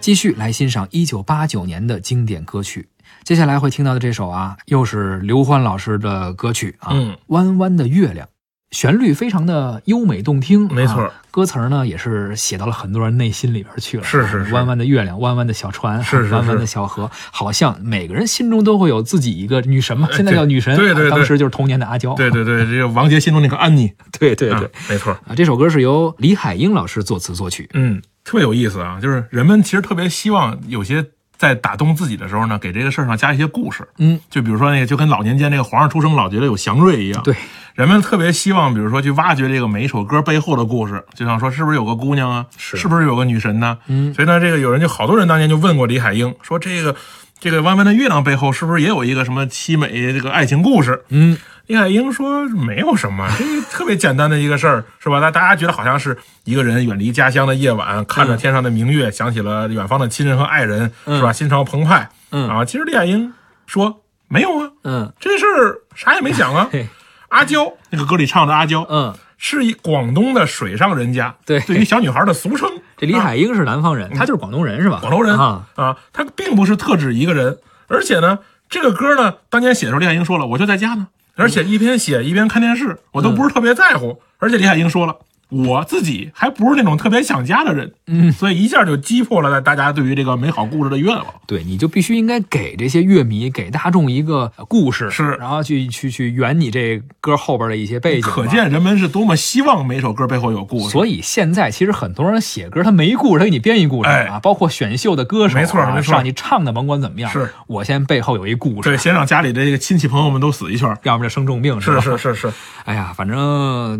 继续来欣赏一九八九年的经典歌曲。接下来会听到的这首啊，又是刘欢老师的歌曲啊，嗯。弯弯的月亮》，旋律非常的优美动听，没错。啊歌词呢也是写到了很多人内心里边去了。是是是。弯弯的月亮，弯弯的小船，是是是。弯弯的小河，好像每个人心中都会有自己一个女神嘛，哎现在叫女神，对对对。啊当时就是童年的阿娇。对对对，这个王杰心中那个安妮，对对对。啊，没错，啊，这首歌是由李海英老师作词作曲。嗯，特别有意思啊。就是人们其实特别希望有些在打动自己的时候呢，给这个事儿上加一些故事。嗯，就比如说那个，就跟老年间那个皇上出生老觉得有祥瑞一样。对，人们特别希望，比如说去挖掘这个每一首歌背后的故事，就像说是不是有个姑娘啊，是不是有个女神呢？嗯所以呢，这个有人就好多人当年就问过李海英，说这个这个弯弯的月亮背后是不是也有一个什么凄美这个爱情故事？嗯，李海英说没有什么，这个特别简单的一个事儿，是吧？那大家觉得好像是一个人远离家乡的夜晚，看着天上的明月，想起了远方的亲人和爱人，是吧？心潮澎湃。嗯啊，其实李海英说没有啊，嗯这事儿啥也没想啊。阿娇那个歌里唱的阿娇，嗯，是一广东的水上人家，对对于小女孩的俗称。这李海英是南方人，他就是广东人是吧？广东人啊，啊，他并不是特指一个人，而且呢，这个歌呢，当年写的时候，李海英说了，我就在家呢，而且一边写一边看电视，我都不是特别在乎。而且李海英说了，我自己还不是那种特别想家的人，嗯，所以一下就击破了大家对于这个美好故事的愿望。对，你就必须应该给这些乐迷、给大众一个故事，是然后去去去圆你这歌后边的一些背景。可见人们是多么希望每首歌背后有故事。所以现在其实很多人写歌，他没故事，他给你编一故事哎啊，包括选秀的歌手啊，没错没错让你唱的甭管怎么样，是我先背后有一故事对，，先让家里的这个亲戚朋友们都死一圈。要不然就生重病是吧？是是是，哎呀，反正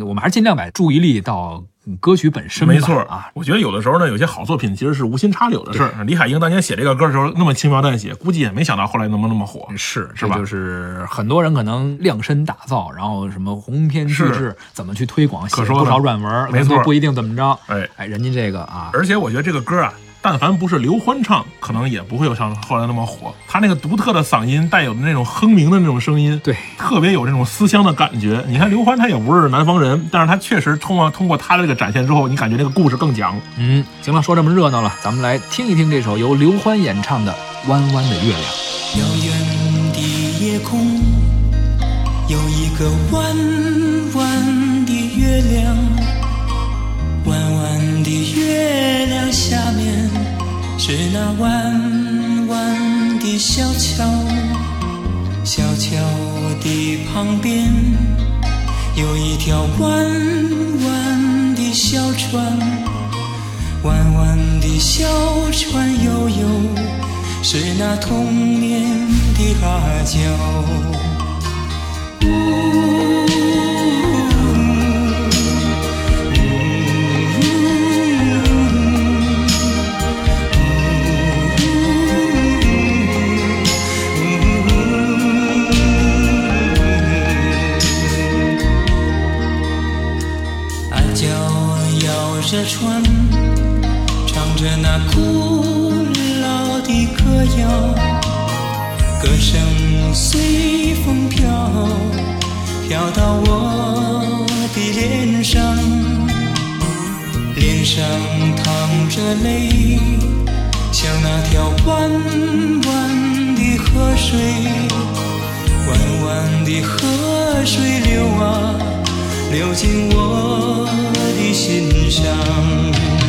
我们还是尽量把注意力到歌曲本身，没错啊。我觉得有的时候呢，有些好作品其实是无心插柳的事儿。李海英当年写这个歌的时候那么轻描淡写，估计也没想到后来能不能那么火。是，是吧就是很多人可能量身打造，然后什么鸿篇巨是制怎么去推广，写可说呢了不少软文，没错不一定怎么着。哎，哎，人家这个啊，而且我觉得这个歌啊，但凡不是刘欢唱，可能也不会有像后来那么火。他那个独特的嗓音，带有的那种哼鸣的那种声音，对，特别有这种思乡的感觉。你看刘欢他也不是南方人，但是他确实通过通过他的这个展现之后，你感觉这个故事更讲。嗯，行了，说这么热闹了，咱们来听一听这首由刘欢演唱的《弯弯的月亮》。遥远的夜空有一个弯弯旁边有一条弯弯的小船，弯弯的小船悠悠。是那童年的阿娇。着船，唱着那古老的歌谣，歌声随风飘，飘到我的脸上，脸上淌着泪，像那条弯弯的河水，弯弯的河水流啊，流进我的心上。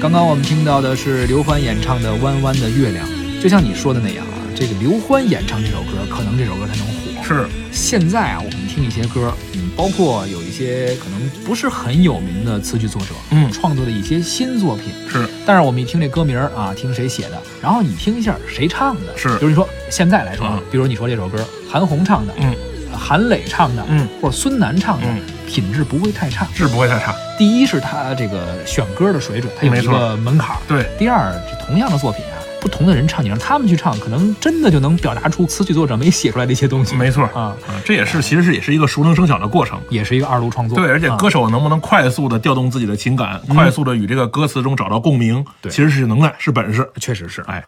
刚刚我们听到的是刘欢演唱的《弯弯的月亮》，就像你说的那样啊，这个刘欢演唱这首歌，可能这首歌才能火。是。现在啊，我们听一些歌，嗯，包括有一些可能不是很有名的词曲作者，嗯。创作的一些新作品，是。但是我们一听这歌名啊，听谁写的，然后你听一下谁唱的，是。比如你说现在来说比如你说这首歌韩红唱的，嗯，韩磊唱的，嗯，或者孙楠唱的，嗯品质不会太差。是不会太差。第一是他这个选歌的水准，他有一个门槛儿。对，第二，这同样的作品啊，不同的人唱，你让他们去唱，可能真的就能表达出词曲作者没写出来的一些东西。没错啊，啊，这也是其实是也是一个熟能生巧的过程。也是一个二度创作。对，而且啊歌手能不能快速的调动自己的情感，快速的与这个歌词中找到共鸣，对其实是能耐，是本事。确实是。哎，